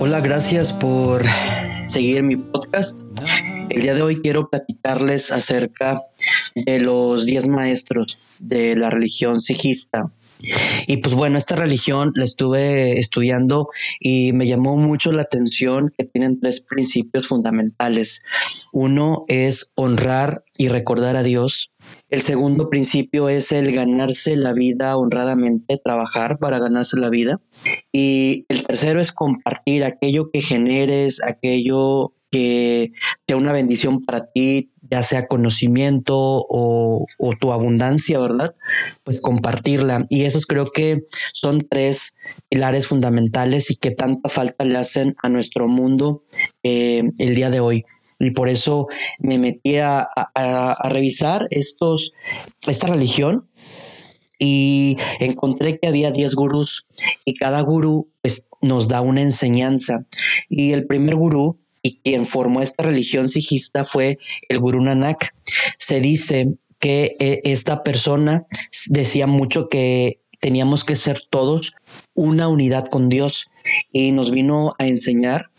Hola, gracias por seguir mi podcast. El día de hoy quiero platicarles acerca de los diez maestros de la religión sijista. Y pues bueno, esta religión la estuve estudiando y me llamó mucho la atención que tienen tres principios fundamentales. Uno es honrar y recordar a Dios. El segundo principio es el ganarse la vida honradamente, trabajar para ganarse la vida. Y el tercero es compartir aquello que generes, aquello que sea una bendición para ti, ya sea conocimiento o, tu abundancia, ¿verdad? Pues compartirla. Y esos creo que son tres pilares fundamentales y que tanta falta le hacen a nuestro mundo eh, el día de hoy. Y por eso me metí a, revisar estos, esta religión y encontré que había 10 gurús y cada gurú pues, nos da una enseñanza. Y el primer gurú y quien formó esta religión sijista fue el Guru Nanak. Se dice que eh, esta persona decía mucho que teníamos que ser todos una unidad con Dios y nos vino a enseñar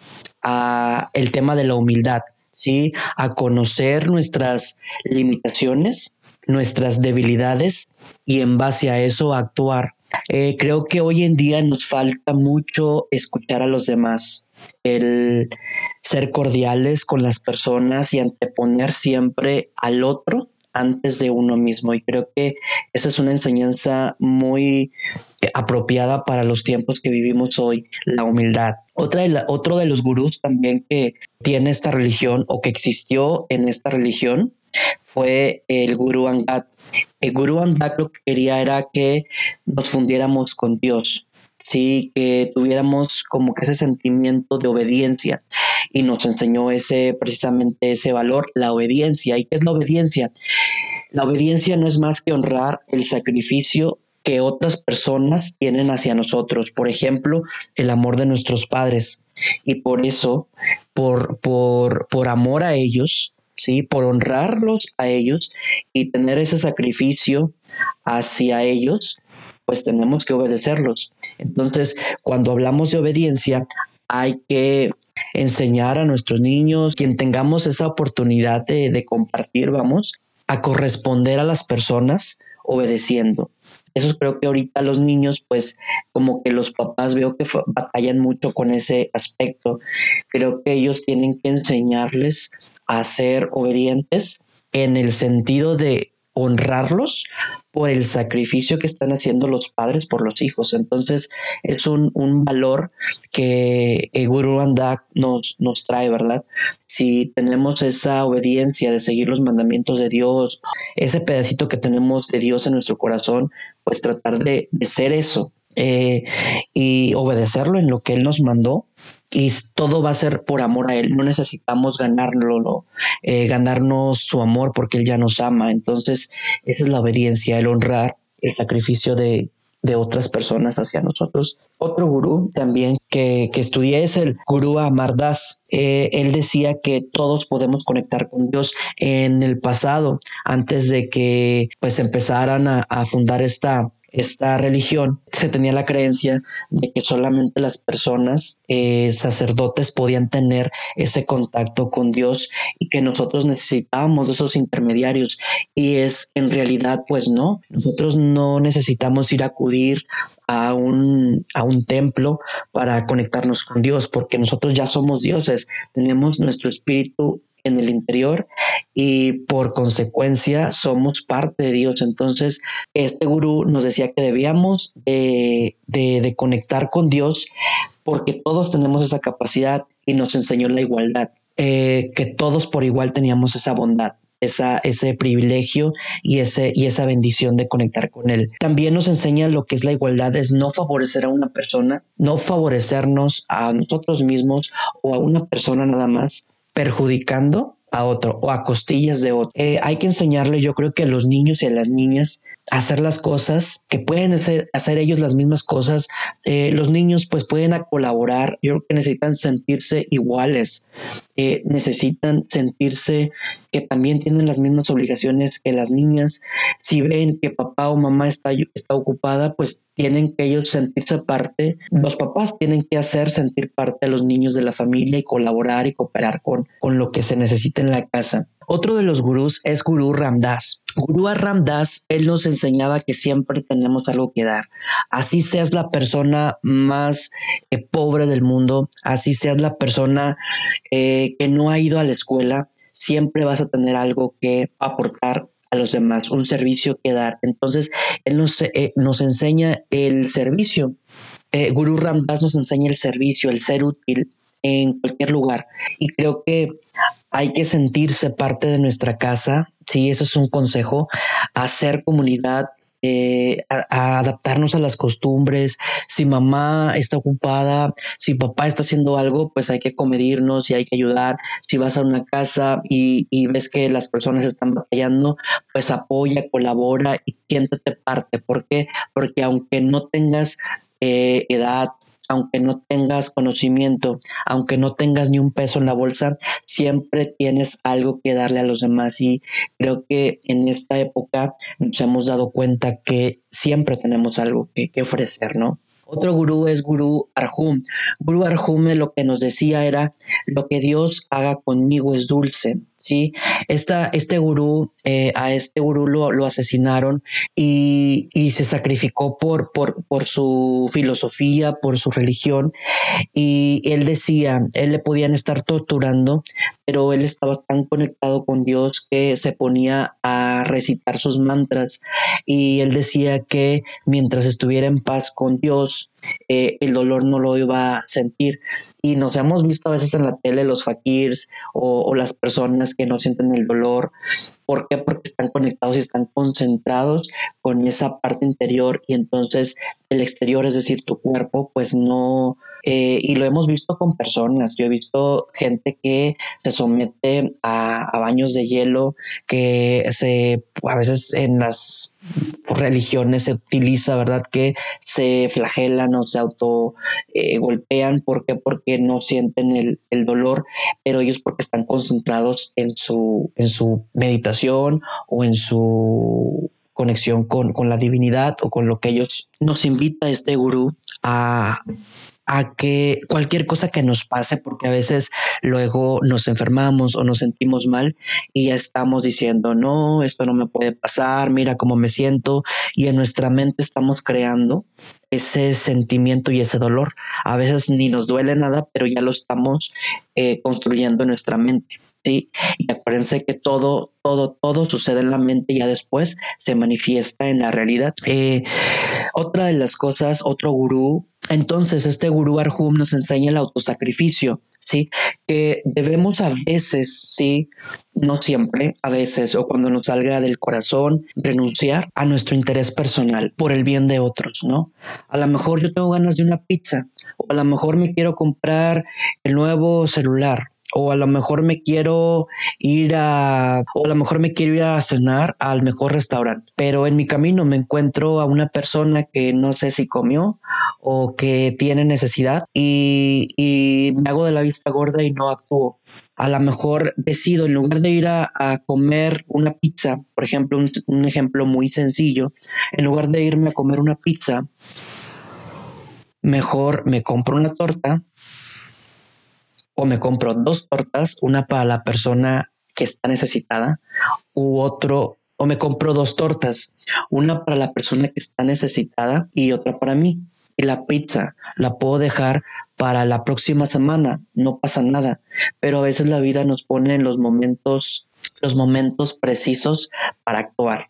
a el tema de la humildad, ¿sí? A conocer nuestras limitaciones, nuestras debilidades y en base a eso actuar. Eh, creo que hoy en día nos falta mucho escuchar a los demás, el ser cordiales con las personas y anteponer siempre al otro antes de uno mismo. Y creo que esa es una enseñanza muy apropiada para los tiempos que vivimos hoy, la humildad. Otra de otro de los gurús también que tiene esta religión o que existió en esta religión fue el gurú Angad. El gurú Angad lo que quería era que nos fundiéramos con Dios, sí, que tuviéramos como que ese sentimiento de obediencia y nos enseñó ese precisamente ese valor, la obediencia. ¿Y qué es la obediencia? La obediencia no es más que honrar el sacrificio que otras personas tienen hacia nosotros, por ejemplo, el amor de nuestros padres. Y por eso, por, por, por amor a ellos, ¿sí? por honrarlos a ellos y tener ese sacrificio hacia ellos, pues tenemos que obedecerlos. Entonces, cuando hablamos de obediencia, hay que enseñar a nuestros niños, quien tengamos esa oportunidad de, compartir, vamos, a corresponder a las personas obedeciendo. Eso creo que ahorita los niños, pues como que los papás veo que batallan mucho con ese aspecto. Creo que ellos tienen que enseñarles a ser obedientes en el sentido de honrarlos por el sacrificio que están haciendo los padres por los hijos. Entonces es un, valor que Guru Andak nos, nos trae, ¿verdad? Si tenemos esa obediencia de seguir los mandamientos de Dios, ese pedacito que tenemos de Dios en nuestro corazón, pues tratar de, de ser eso eh, y obedecerlo en lo que Él nos mandó y todo va a ser por amor a Él. No necesitamos ganarlo, eh, ganarnos su amor porque Él ya nos ama. Entonces, esa es la obediencia, el honrar el sacrificio de, otras personas hacia nosotros. Otro gurú también que, que estudié es el gurú Amardas. Eh, él decía que todos podemos conectar con Dios en el pasado, antes de que pues empezaran a, a fundar esta esta religión se tenía la creencia de que solamente las personas eh, sacerdotes podían tener ese contacto con Dios y que nosotros necesitábamos esos intermediarios. Y es en realidad pues no, nosotros no necesitamos ir a acudir a un, a un templo para conectarnos con Dios porque nosotros ya somos dioses, tenemos nuestro espíritu en el interior y por consecuencia somos parte de Dios. Entonces, este gurú nos decía que debíamos de, conectar con Dios porque todos tenemos esa capacidad y nos enseñó la igualdad, eh, que todos por igual teníamos esa bondad. Esa, ese privilegio y, ese, y esa bendición de conectar con Él. También nos enseña lo que es la igualdad, es no favorecer a una persona, no favorecernos a nosotros mismos o a una persona nada más, perjudicando a otro o a costillas de otro. Eh, hay que enseñarle, yo creo que a los niños y a las niñas hacer las cosas que pueden hacer, hacer ellos las mismas cosas. Eh, los niños pues pueden colaborar, yo creo que necesitan sentirse iguales, eh, necesitan sentirse que también tienen las mismas obligaciones que las niñas. Si ven que papá o mamá está, está ocupada, pues tienen que ellos sentirse parte. Los papás tienen que hacer sentir parte a los niños de la familia y colaborar y cooperar con, con lo que se necesita en la casa. Otro de los gurús es Gurú Ramdas. Gurú Ramdas, él nos enseñaba que siempre tenemos algo que dar. Así seas la persona más eh, pobre del mundo, así seas la persona eh, que no ha ido a la escuela, siempre vas a tener algo que aportar a los demás, un servicio que dar. Entonces, él nos, eh, nos enseña el servicio. Gurú Ramdas nos enseña el servicio, el ser útil en cualquier lugar. Y creo que hay que sentirse parte de nuestra casa, sí, eso es un consejo, hacer comunidad, eh, a, adaptarnos a las costumbres. Si mamá está ocupada, si papá está haciendo algo, pues hay que comedirnos y hay que ayudar. Si vas a una casa y, ves que las personas están batallando, pues apoya, colabora y siéntate parte. ¿Por qué? Porque aunque no tengas eh, edad, aunque no tengas conocimiento, aunque no tengas ni un peso en la bolsa, siempre tienes algo que darle a los demás. Y creo que en esta época nos hemos dado cuenta que siempre tenemos algo que, ofrecer, ¿no? Otro gurú es Gurú Arjum. Gurú Arjum lo que nos decía era, lo que Dios haga conmigo es dulce. ¿Sí? Esta, este gurú, eh, a este gurú lo, asesinaron y, se sacrificó por, por, por su filosofía, por su religión. Y él decía, él le podían estar torturando, pero él estaba tan conectado con Dios que se ponía a recitar sus mantras. Y él decía que mientras estuviera en paz con Dios, eh, el dolor no lo iba a sentir. Y nos hemos visto a veces en la tele los fakirs o, las personas que no sienten el dolor. ¿Por qué? Porque están conectados y están concentrados con esa parte interior y entonces el exterior, es decir, tu cuerpo, pues no, eh, y lo hemos visto con personas. Yo he visto gente que se somete a, a, baños de hielo, que se a veces en las religiones se utiliza, ¿verdad? Que se flagelan o se auto eh, golpean. ¿Por qué? Porque no sienten el, el, dolor, pero ellos porque están concentrados en su, en su meditación o en su conexión con, con la divinidad o con lo que ellos nos invita este gurú a a que cualquier cosa que nos pase, porque a veces luego nos enfermamos o nos sentimos mal y ya estamos diciendo, no, esto no me puede pasar, mira cómo me siento, y en nuestra mente estamos creando ese sentimiento y ese dolor. A veces ni nos duele nada, pero ya lo estamos eh, construyendo en nuestra mente. Sí, y acuérdense que todo, todo, todo sucede en la mente y ya después se manifiesta en la realidad. Eh, otra de las cosas, otro gurú entonces, este gurú Arjum nos enseña el autosacrificio, ¿sí? Que debemos a veces, ¿sí? No siempre, a veces, o cuando nos salga del corazón, renunciar a nuestro interés personal por el bien de otros, ¿no? A lo mejor yo tengo ganas de una pizza, o a lo mejor me quiero comprar el nuevo celular, o a lo mejor me quiero ir a, o a lo mejor me quiero ir a cenar al mejor restaurante, pero en mi camino me encuentro a una persona que no sé si comió o que tiene necesidad y, y me hago de la vista gorda y no actúo. A lo mejor decido, en lugar de ir a, comer una pizza, por ejemplo, un, un ejemplo muy sencillo, en lugar de irme a comer una pizza, mejor me compro una torta o me compro dos tortas, una para la persona que está necesitada u otro, o me compro dos tortas, una para la persona que está necesitada y otra para mí. Y la pizza la puedo dejar para la próxima semana, no pasa nada, pero a veces la vida nos pone en los momentos los momentos precisos para actuar.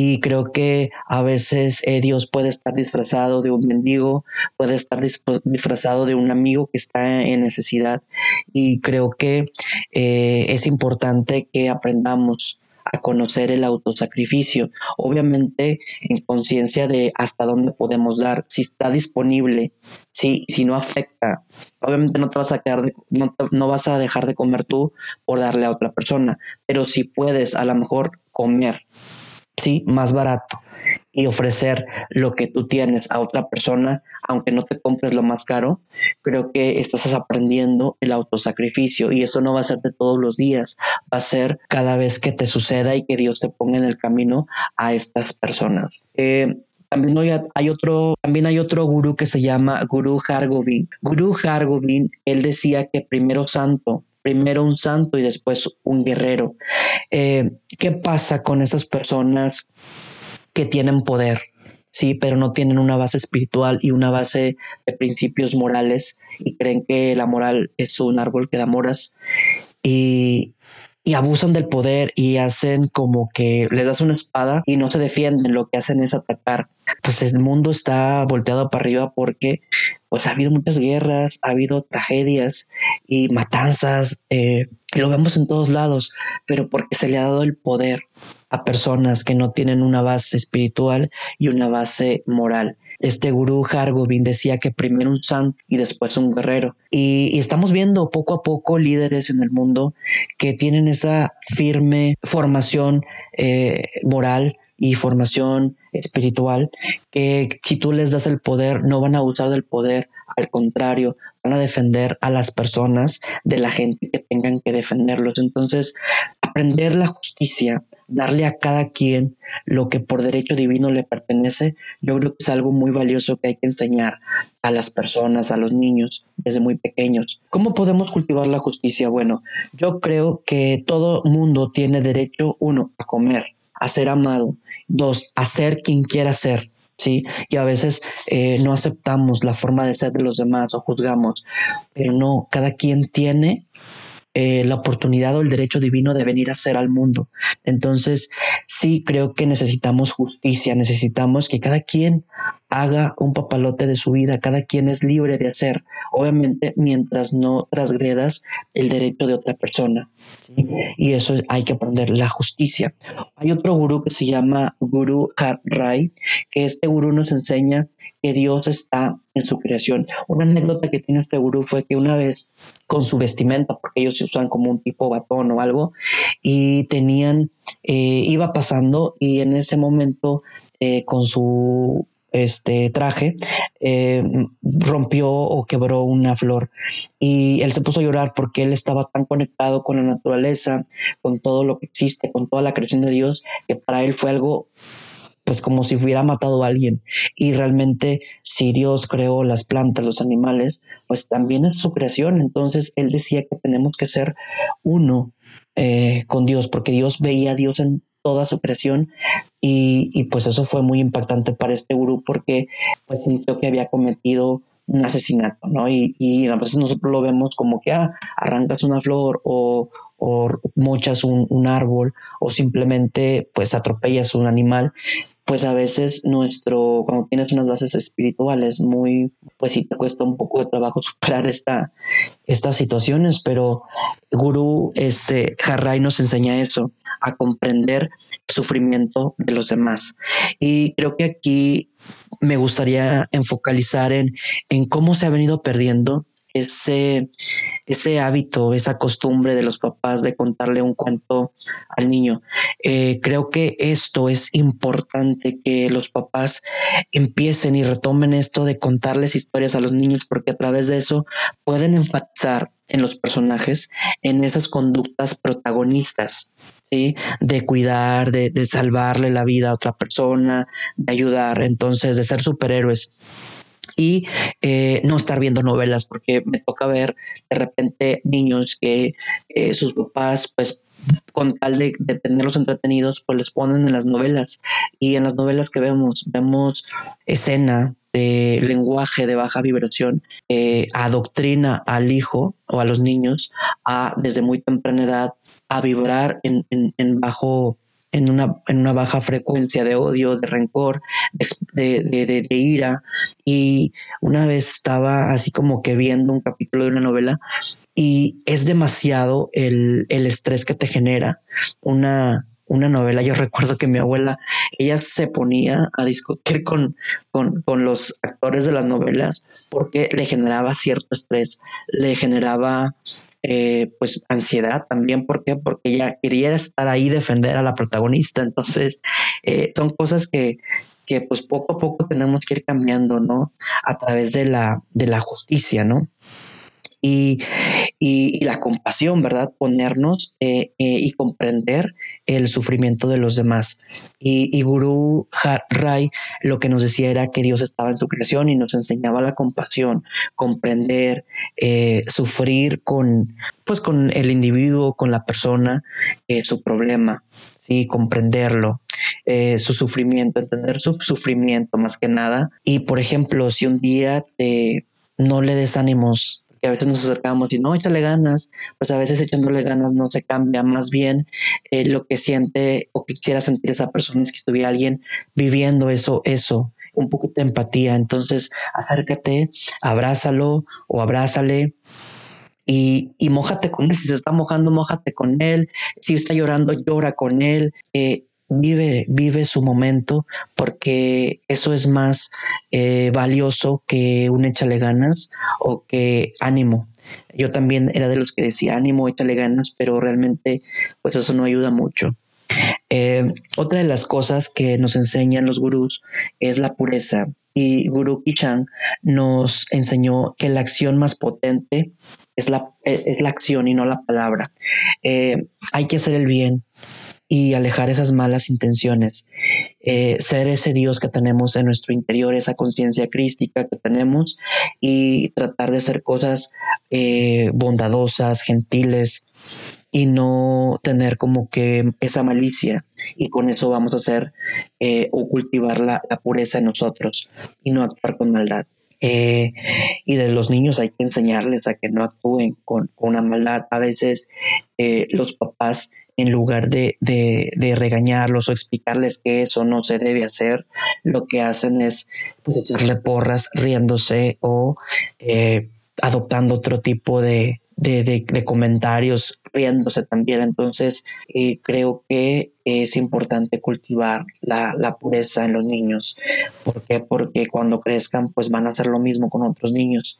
Y creo que a veces eh, Dios puede estar disfrazado de un mendigo, puede estar disfrazado de un amigo que está en necesidad. Y creo que eh, es importante que aprendamos a conocer el autosacrificio, obviamente en conciencia de hasta dónde podemos dar, si está disponible, si, si no afecta, obviamente no te vas a quedar de, no, no vas a dejar de comer tú por darle a otra persona, pero si puedes a lo mejor comer, sí, más barato y ofrecer lo que tú tienes a otra persona, aunque no te compres lo más caro, creo que estás aprendiendo el autosacrificio y eso no va a ser de todos los días, va a ser cada vez que te suceda y que Dios te ponga en el camino a estas personas. Eh, también hay, otro, también hay otro gurú que se llama Guru Hargobind. Guru Hargobind, él decía que primero santo, primero un santo y después un guerrero. Eh, ¿Qué pasa con esas personas que tienen poder? Sí, pero no tienen una base espiritual y una base de principios morales y creen que la moral es un árbol que da moras y, y abusan del poder y hacen como que les das una espada y no se defienden, lo que hacen es atacar. Pues el mundo está volteado para arriba porque pues ha habido muchas guerras, ha habido tragedias y matanzas, eh, lo vemos en todos lados, pero porque se le ha dado el poder a personas que no tienen una base espiritual y una base moral este gurú Hargobind decía que primero un santo y después un guerrero. Y, estamos viendo poco a poco líderes en el mundo que tienen esa firme formación eh, moral y formación espiritual que si tú les das el poder no van a usar del poder al contrario van a defender a las personas de la gente que tengan que defenderlos entonces aprender la justicia darle a cada quien lo que por derecho divino le pertenece, yo creo que es algo muy valioso que hay que enseñar a las personas, a los niños desde muy pequeños. ¿Cómo podemos cultivar la justicia? Bueno, yo creo que todo mundo tiene derecho, uno, a comer, a ser amado, dos, a ser quien quiera ser. Sí, y a veces eh, no aceptamos la forma de ser de los demás o juzgamos, pero no, cada quien tiene eh, la oportunidad o el derecho divino de venir a ser al mundo. Entonces, sí creo que necesitamos justicia, necesitamos que cada quien haga un papalote de su vida, cada quien es libre de hacer, obviamente mientras no transgredas el derecho de otra persona. Y eso hay que aprender, la justicia. Hay otro gurú que se llama Guru Har Rai, que este gurú nos enseña que Dios está en su creación. Una anécdota que tiene este gurú fue que una vez con su vestimenta, porque ellos se usan como un tipo batón o algo, y tenían, eh, iba pasando y en ese momento eh, con su este traje eh, rompió o quebró una flor y él se puso a llorar porque él estaba tan conectado con la naturaleza, con todo lo que existe, con toda la creación de Dios, que para él fue algo pues como si hubiera matado a alguien. Y realmente si Dios creó las plantas, los animales, pues también es su creación. Entonces él decía que tenemos que ser uno eh, con Dios, porque Dios veía a Dios en toda su creación y, y, pues eso fue muy impactante para este grupo porque pues sintió que había cometido un asesinato, ¿no? Y, y a veces nosotros lo vemos como que ah, arrancas una flor o, o mochas un, un, árbol o simplemente pues atropellas un animal pues a veces nuestro, cuando tienes unas bases espirituales muy, pues sí te cuesta un poco de trabajo superar esta, estas situaciones, pero Guru, este, Harrai nos enseña eso, a comprender el sufrimiento de los demás. Y creo que aquí me gustaría enfocalizar en, en cómo se ha venido perdiendo ese, ese hábito, esa costumbre de los papás de contarle un cuento al niño. Eh, creo que esto es importante que los papás empiecen y retomen esto de contarles historias a los niños porque a través de eso pueden enfatizar en los personajes, en esas conductas protagonistas. ¿sí? de cuidar, de, de salvarle la vida a otra persona, de ayudar, entonces de ser superhéroes y eh, no estar viendo novelas, porque me toca ver de repente niños que eh, sus papás, pues con tal de, tenerlos entretenidos, pues les ponen en las novelas. Y en las novelas que vemos, vemos escena de lenguaje de baja vibración, eh, adoctrina al hijo o a los niños a desde muy temprana edad a vibrar en, en bajo en una, en una baja frecuencia de odio, de rencor, de, de, ira. Y una vez estaba así como que viendo un capítulo de una novela y es demasiado el, el estrés que te genera una, una novela. Yo recuerdo que mi abuela, ella se ponía a discutir con, con, con los actores de las novelas porque le generaba cierto estrés, le generaba eh, pues ansiedad también. ¿Por qué? Porque ella quería estar ahí, defender a la protagonista. Entonces, eh, son cosas que, que pues poco a poco tenemos que ir cambiando, ¿no? A través de la, de la justicia, ¿no? Y, y, la compasión, ¿verdad? Ponernos eh, eh, y comprender el sufrimiento de los demás. Y, y Guru Rai lo que nos decía era que Dios estaba en su creación y nos enseñaba la compasión, comprender, eh, sufrir con, pues, con el individuo, con la persona, su problema, sí, comprenderlo. su sufrimiento, entender su sufrimiento más que nada. Y por ejemplo, si un día no le des ánimos que a veces nos acercamos y no, échale ganas, pues a veces echándole ganas no se cambia, más bien eh, lo que siente o que quisiera sentir esa persona es que estuviera alguien viviendo eso, eso, un poco de empatía. Entonces, acércate, abrázalo o abrázale. Y, y mójate con él. Si se está mojando, mójate con él. Si está llorando, llora con él. Eh, vive, vive su momento, porque eso es más eh, valioso que un échale ganas o que ánimo. Yo también era de los que decía ánimo, échale ganas, pero realmente pues eso no ayuda mucho. Eh, otra de las cosas que nos enseñan los gurús es la pureza. Y Guru Kishan nos enseñó que la acción más potente es la, es la acción y no la palabra. Eh, hay que hacer el bien, y alejar esas malas intenciones. Eh, ser ese Dios que tenemos en nuestro interior, esa conciencia crística que tenemos y tratar de hacer cosas eh, bondadosas, gentiles y no tener como que esa malicia y con eso vamos a hacer eh, o cultivar la, pureza en nosotros y no actuar con maldad. y de los niños hay que enseñarles a que no actúen con, con una maldad. A veces los papás en lugar de, de, regañarlos o explicarles que eso no se debe hacer, lo que hacen es pues, echarle porras riéndose o eh, adoptando otro tipo de, de, comentarios, riéndose también. Entonces, eh, creo que es importante cultivar la, la, pureza en los niños. ¿Por qué? Porque cuando crezcan, pues van a hacer lo mismo con otros niños.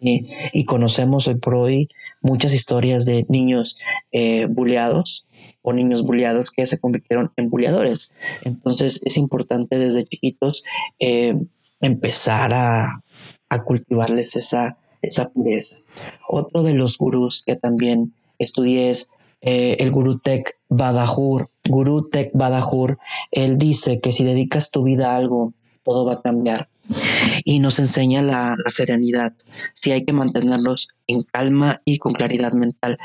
Y conocemos hoy por hoy muchas historias de niños eh, buleados o niños bulleados que se convirtieron en bulleadores. Entonces es importante desde chiquitos eh, empezar a, cultivarles esa, esa pureza. Otro de los gurús que también estudié es eh, el gurú Tek Badahur. Gurú Tek Badahur, él dice que si dedicas tu vida a algo, todo va a cambiar y nos enseña la, serenidad. Si hay que mantenerlos en calma y con claridad mental.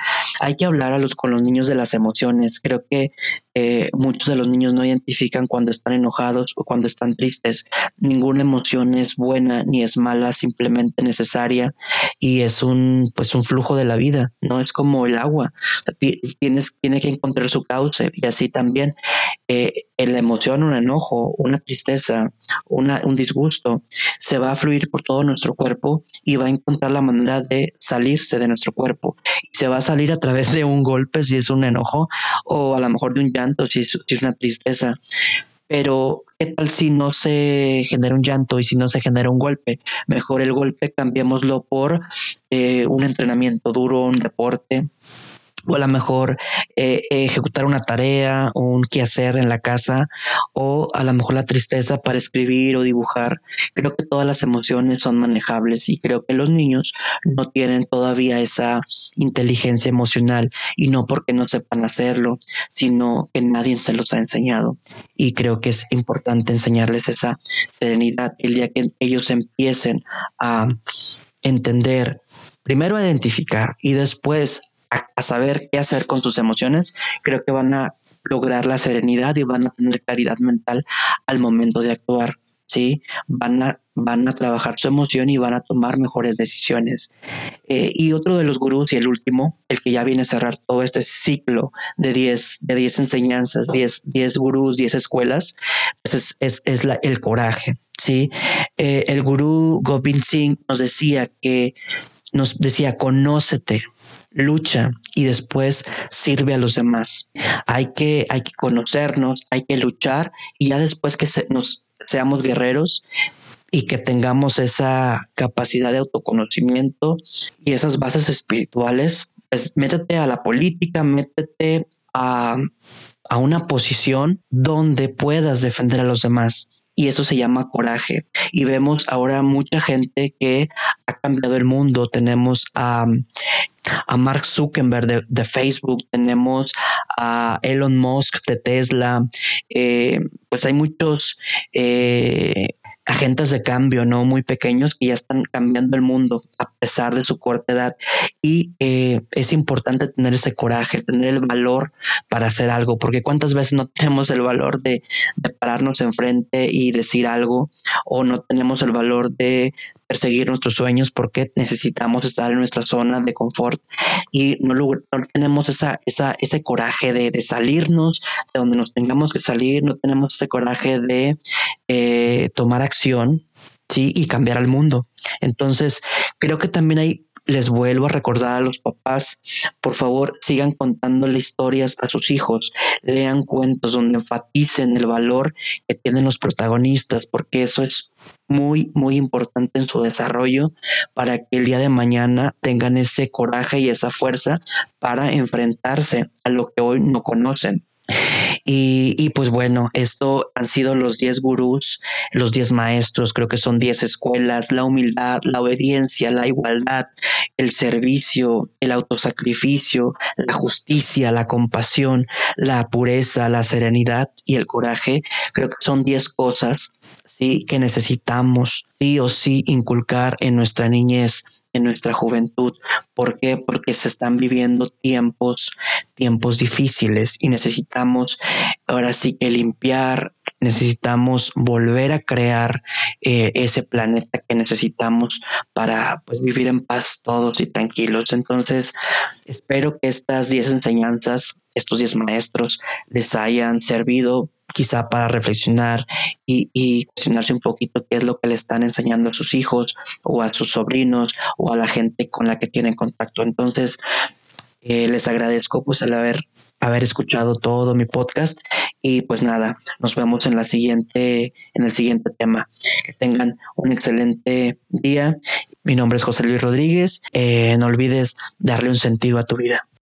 Hay que hablar a los, con los niños de las emociones. Creo que eh, muchos de los niños no identifican cuando están enojados o cuando están tristes. Ninguna emoción es buena ni es mala, simplemente necesaria y es un pues un flujo de la vida, no es como el agua. tienes tiene que encontrar su cauce y así también eh, la emoción, un enojo, una tristeza, una, un disgusto se va a fluir por todo nuestro cuerpo y va a encontrar la manera de salirse de nuestro cuerpo. Y se va a salir a través de un golpe si es un enojo o a lo mejor de un llanto si es, una tristeza. Pero, ¿qué tal si no se genera un llanto y si no se genera un golpe? Mejor el golpe cambiémoslo por eh, un entrenamiento duro, un deporte, o a lo mejor eh, ejecutar una tarea, un quehacer en la casa, o a lo mejor la tristeza para escribir o dibujar. Creo que todas las emociones son manejables y creo que los niños no tienen todavía esa inteligencia emocional y no porque no sepan hacerlo, sino que nadie se los ha enseñado. Y creo que es importante enseñarles esa serenidad el día que ellos empiecen a entender, primero a identificar y después a, saber qué hacer con sus emociones, creo que van a lograr la serenidad y van a tener claridad mental al momento de actuar. ¿sí? Van a, van a trabajar su emoción y van a tomar mejores decisiones. Eh, y otro de los gurús y el último, el que ya viene a cerrar todo este ciclo de 10 de diez enseñanzas, 10 diez, gurús, 10 escuelas, pues es, es, la, el coraje. ¿sí? Eh, el gurú Gobind Singh nos decía que nos decía, conócete, lucha y después sirve a los demás. Hay que, hay que conocernos, hay que luchar y ya después que nos seamos guerreros y que tengamos esa capacidad de autoconocimiento y esas bases espirituales, pues métete a la política, métete a, a una posición donde puedas defender a los demás y eso se llama coraje. Y vemos ahora mucha gente que ha cambiado el mundo. Tenemos a, a Mark Zuckerberg de, Facebook, tenemos a Elon Musk de Tesla, eh, pues hay muchos eh, agentes de cambio, ¿no? Muy pequeños que ya están cambiando el mundo a pesar de su corta edad. Y eh, es importante tener ese coraje, tener el valor para hacer algo, porque cuántas veces no tenemos el valor de, de pararnos enfrente y decir algo, o no tenemos el valor de perseguir nuestros sueños porque necesitamos estar en nuestra zona de confort y no, no tenemos esa, esa, ese coraje de, de, salirnos de donde nos tengamos que salir, no tenemos ese coraje de eh, tomar acción ¿sí? y cambiar al mundo. Entonces, creo que también hay les vuelvo a recordar a los papás, por favor, sigan contándole historias a sus hijos, lean cuentos donde enfaticen el valor que tienen los protagonistas, porque eso es muy, muy importante en su desarrollo para que el día de mañana tengan ese coraje y esa fuerza para enfrentarse a lo que hoy no conocen. Y, pues bueno, esto han sido los 10 gurús, los 10 maestros, creo que son 10 escuelas, la humildad, la obediencia, la igualdad, el servicio, el autosacrificio, la justicia, la compasión, la pureza, la serenidad y el coraje. Creo que son 10 cosas sí que necesitamos sí o sí inculcar en nuestra niñez, en nuestra juventud. ¿Por qué? Porque se están viviendo tiempos, tiempos difíciles y necesitamos ahora sí que limpiar, necesitamos volver a crear eh, ese planeta que necesitamos para pues, vivir en paz todos y tranquilos. Entonces, espero que estas 10 enseñanzas, estos 10 maestros, les hayan servido quizá para reflexionar y, y, cuestionarse un poquito qué es lo que le están enseñando a sus hijos o a sus sobrinos o a la gente con la que tienen contacto. Entonces, eh, les agradezco pues al haber, haber escuchado todo mi podcast y pues nada, nos vemos en la siguiente, en el siguiente tema. Que tengan un excelente día. Mi nombre es José Luis Rodríguez. Eh, no olvides darle un sentido a tu vida.